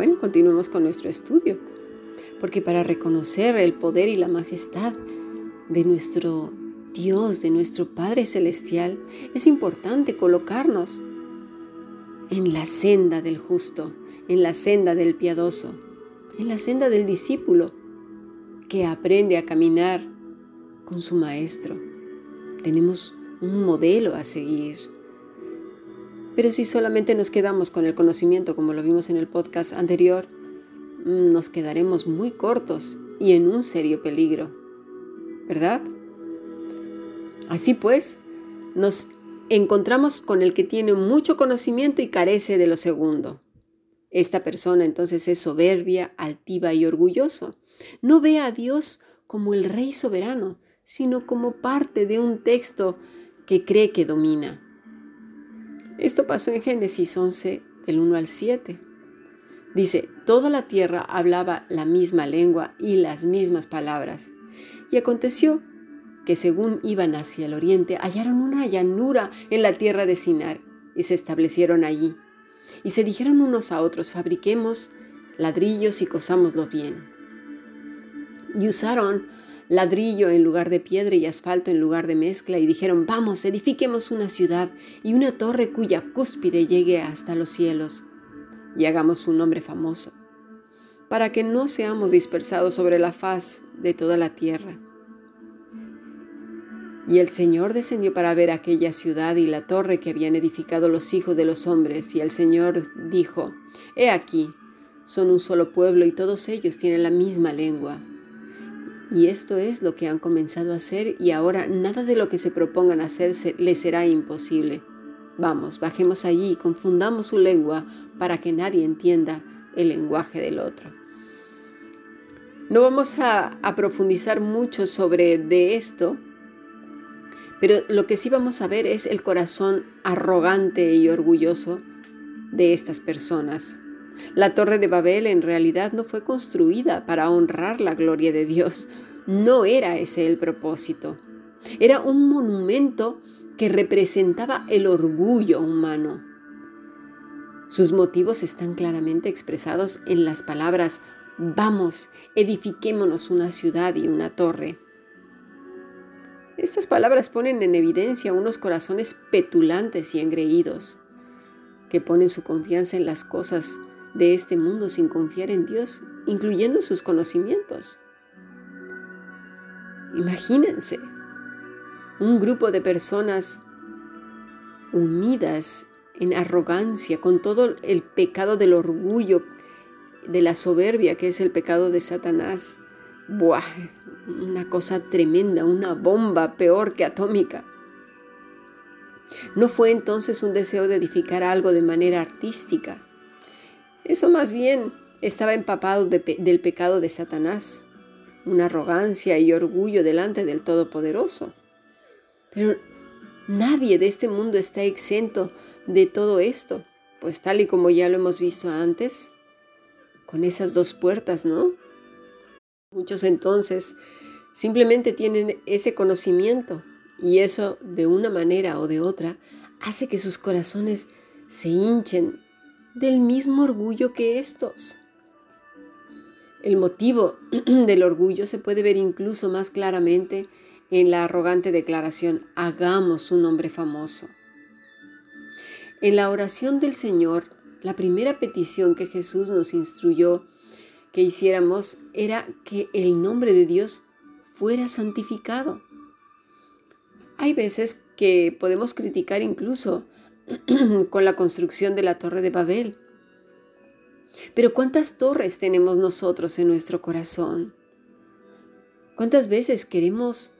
Bueno, continuemos con nuestro estudio, porque para reconocer el poder y la majestad de nuestro Dios, de nuestro Padre Celestial, es importante colocarnos en la senda del justo, en la senda del piadoso, en la senda del discípulo que aprende a caminar con su Maestro. Tenemos un modelo a seguir. Pero si solamente nos quedamos con el conocimiento, como lo vimos en el podcast anterior, mm, nos quedaremos muy cortos y en un serio peligro. ¿Verdad? Así pues, nos encontramos con el que tiene mucho conocimiento y carece de lo segundo. Esta persona entonces es soberbia, altiva y orgulloso. No ve a Dios como el rey soberano, sino como parte de un texto que cree que domina. Esto pasó en Génesis 11, del 1 al 7. Dice, toda la tierra hablaba la misma lengua y las mismas palabras. Y aconteció que según iban hacia el oriente, hallaron una llanura en la tierra de Sinar y se establecieron allí. Y se dijeron unos a otros, fabriquemos ladrillos y cosámoslo bien. Y usaron ladrillo en lugar de piedra y asfalto en lugar de mezcla y dijeron, vamos, edifiquemos una ciudad y una torre cuya cúspide llegue hasta los cielos y hagamos un nombre famoso, para que no seamos dispersados sobre la faz de toda la tierra. Y el Señor descendió para ver aquella ciudad y la torre que habían edificado los hijos de los hombres, y el Señor dijo, He aquí, son un solo pueblo y todos ellos tienen la misma lengua. Y esto es lo que han comenzado a hacer y ahora nada de lo que se propongan hacer les será imposible. Vamos, bajemos allí confundamos su lengua para que nadie entienda el lenguaje del otro. No vamos a, a profundizar mucho sobre de esto, pero lo que sí vamos a ver es el corazón arrogante y orgulloso de estas personas. La torre de Babel en realidad no fue construida para honrar la gloria de Dios. No era ese el propósito. Era un monumento que representaba el orgullo humano. Sus motivos están claramente expresados en las palabras, vamos, edifiquémonos una ciudad y una torre. Estas palabras ponen en evidencia unos corazones petulantes y engreídos, que ponen su confianza en las cosas de este mundo sin confiar en Dios, incluyendo sus conocimientos. Imagínense un grupo de personas unidas en arrogancia, con todo el pecado del orgullo, de la soberbia, que es el pecado de Satanás. Buah, una cosa tremenda, una bomba peor que atómica. No fue entonces un deseo de edificar algo de manera artística. Eso más bien estaba empapado del pecado de Satanás, una arrogancia y orgullo delante del Todopoderoso. Pero nadie de este mundo está exento de todo esto, pues tal y como ya lo hemos visto antes, con esas dos puertas, ¿no? Muchos entonces simplemente tienen ese conocimiento y eso de una manera o de otra hace que sus corazones se hinchen del mismo orgullo que estos. El motivo del orgullo se puede ver incluso más claramente en la arrogante declaración, hagamos un hombre famoso. En la oración del Señor, la primera petición que Jesús nos instruyó que hiciéramos era que el nombre de Dios fuera santificado. Hay veces que podemos criticar incluso con la construcción de la torre de Babel. Pero ¿cuántas torres tenemos nosotros en nuestro corazón? ¿Cuántas veces queremos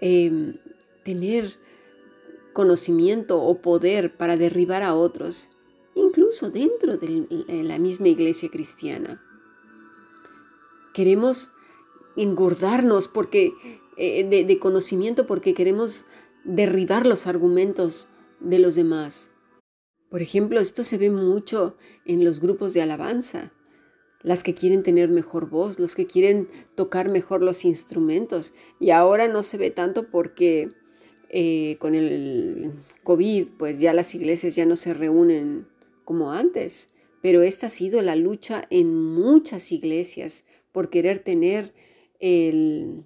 em, tener conocimiento o poder para derribar a otros, incluso dentro de la misma iglesia cristiana? Queremos engordarnos porque, eh, de, conocimiento porque queremos derribar los argumentos de los demás. Por ejemplo, esto se ve mucho en los grupos de alabanza. Las que quieren tener mejor voz, los que quieren tocar mejor los instrumentos. Y ahora no se ve tanto porque eh, con el COVID, pues ya las iglesias ya no se reúnen como antes, pero esta ha sido la lucha en muchas iglesias por querer tener el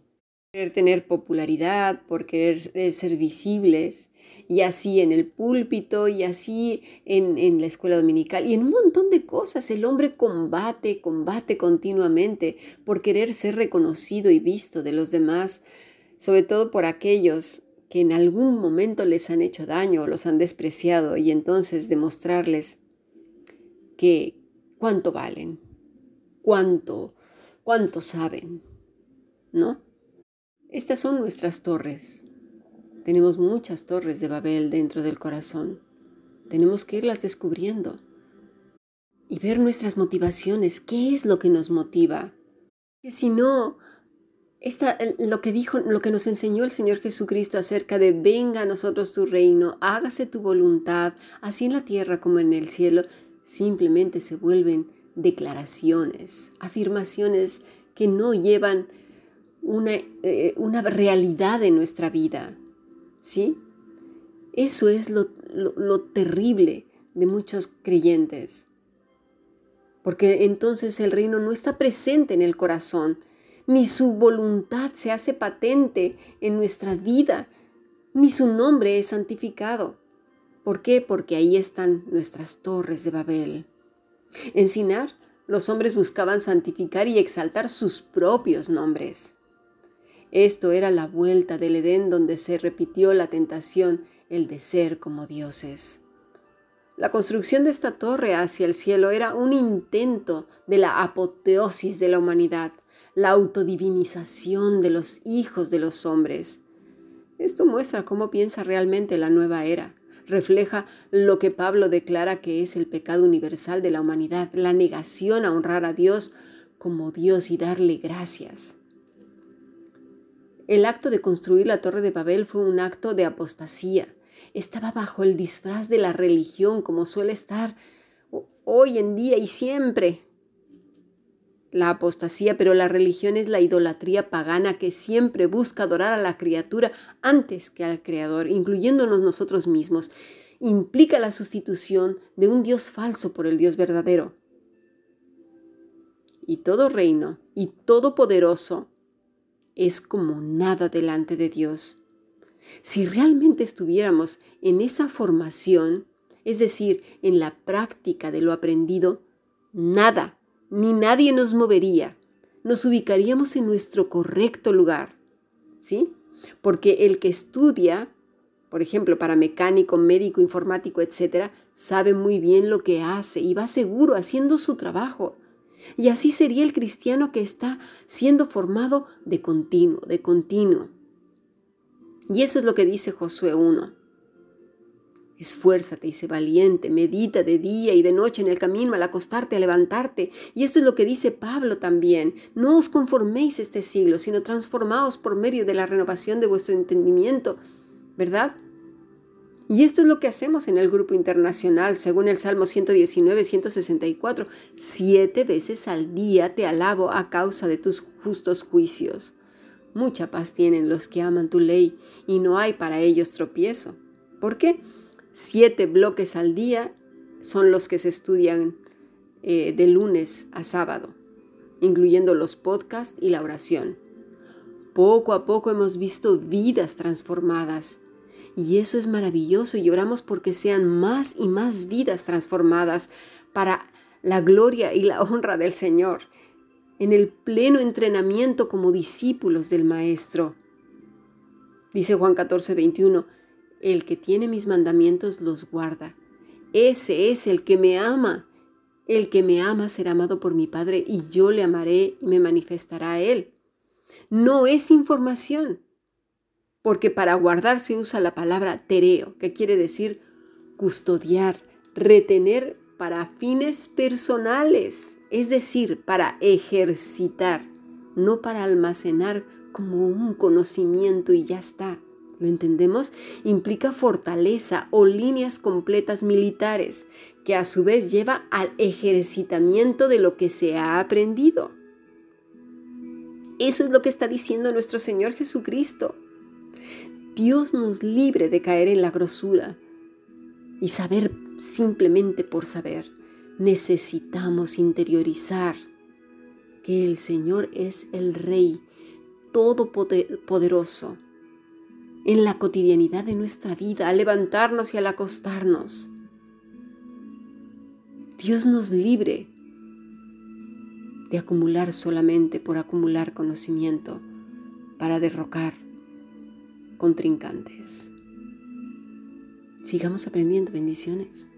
querer tener popularidad, por querer ser visibles, y así en el púlpito, y así en, en, la escuela dominical, y en un montón de cosas. El hombre combate, combate continuamente por querer ser reconocido y visto de los demás, sobre todo por aquellos que en algún momento les han hecho daño o los han despreciado, y entonces demostrarles que cuánto valen, cuánto, cuánto saben, ¿no? Estas son nuestras torres. Tenemos muchas torres de Babel dentro del corazón. Tenemos que irlas descubriendo y ver nuestras motivaciones, qué es lo que nos motiva. Que si no, esta, lo que dijo, lo que nos enseñó el Señor Jesucristo acerca de venga a nosotros tu reino, hágase tu voluntad, así en la tierra como en el cielo, simplemente se vuelven declaraciones, afirmaciones que no llevan una, eh, una realidad en nuestra vida. ¿Sí? Eso es lo, lo terrible de muchos creyentes. Porque entonces el reino no está presente en el corazón, ni su voluntad se hace patente en nuestra vida, ni su nombre es santificado. ¿Por qué? Porque ahí están nuestras torres de Babel. En Sinar, los hombres buscaban santificar y exaltar sus propios nombres. Esto era la vuelta del Edén donde se repitió la tentación, el de ser como dioses. La construcción de esta torre hacia el cielo era un intento de la apoteosis de la humanidad, la autodivinización de los hijos de los hombres. Esto muestra cómo piensa realmente la nueva era, refleja lo que Pablo declara que es el pecado universal de la humanidad, la negación a honrar a Dios como Dios y darle gracias. El acto de construir la Torre de Babel fue un acto de apostasía. Estaba bajo el disfraz de la religión como suele estar hoy en día y siempre. La apostasía, pero la religión es la idolatría pagana que siempre busca adorar a la criatura antes que al Creador, incluyéndonos nosotros mismos. Implica la sustitución de un Dios falso por el Dios verdadero. Y todo reino y todo poderoso es como nada delante de Dios. Si realmente estuviéramos en esa formación, es decir, en la práctica de lo aprendido, nada ni nadie nos movería. Nos ubicaríamos en nuestro correcto lugar. ¿Sí? Porque el que estudia, por ejemplo, para mecánico, médico, informático, etcétera, sabe muy bien lo que hace y va seguro haciendo su trabajo. Y así sería el cristiano que está siendo formado de continuo, de continuo. Y eso es lo que dice Josué 1. Esfuérzate y sé valiente, medita de día y de noche en el camino al acostarte, a levantarte. Y esto es lo que dice Pablo también. No os conforméis este siglo, sino transformaos por medio de la renovación de vuestro entendimiento. ¿Verdad? Y esto es lo que hacemos en el grupo internacional, según el Salmo 119, 164. Siete veces al día te alabo a causa de tus justos juicios. Mucha paz tienen los que aman tu ley y no hay para ellos tropiezo. ¿Por qué? Siete bloques al día son los que se estudian eh, de lunes a sábado, incluyendo los podcasts y la oración. Poco a poco hemos visto vidas transformadas y eso es maravilloso y oramos porque sean más y más vidas transformadas para la gloria y la honra del Señor, en el pleno entrenamiento como discípulos del Maestro. Dice Juan 14, 21, el que tiene mis mandamientos los guarda. Ese es el que me ama. El que me ama será amado por mi Padre y yo le amaré y me manifestará a él. No es información, porque para guardar se usa la palabra tereo, que quiere decir custodiar, retener para fines personales, es decir, para ejercitar, no para almacenar como un conocimiento y ya está. ¿Lo entendemos? Implica fortaleza o líneas completas militares, que a su vez lleva al ejercitamiento de lo que se ha aprendido. Eso es lo que está diciendo nuestro Señor Jesucristo. Dios nos libre de caer en la grosura y saber simplemente por saber. Necesitamos interiorizar que el Señor es el Rey todopoderoso en la cotidianidad de nuestra vida, al levantarnos y al acostarnos. Dios nos libre de acumular solamente por acumular conocimiento para derrocar contrincantes. Sigamos aprendiendo bendiciones.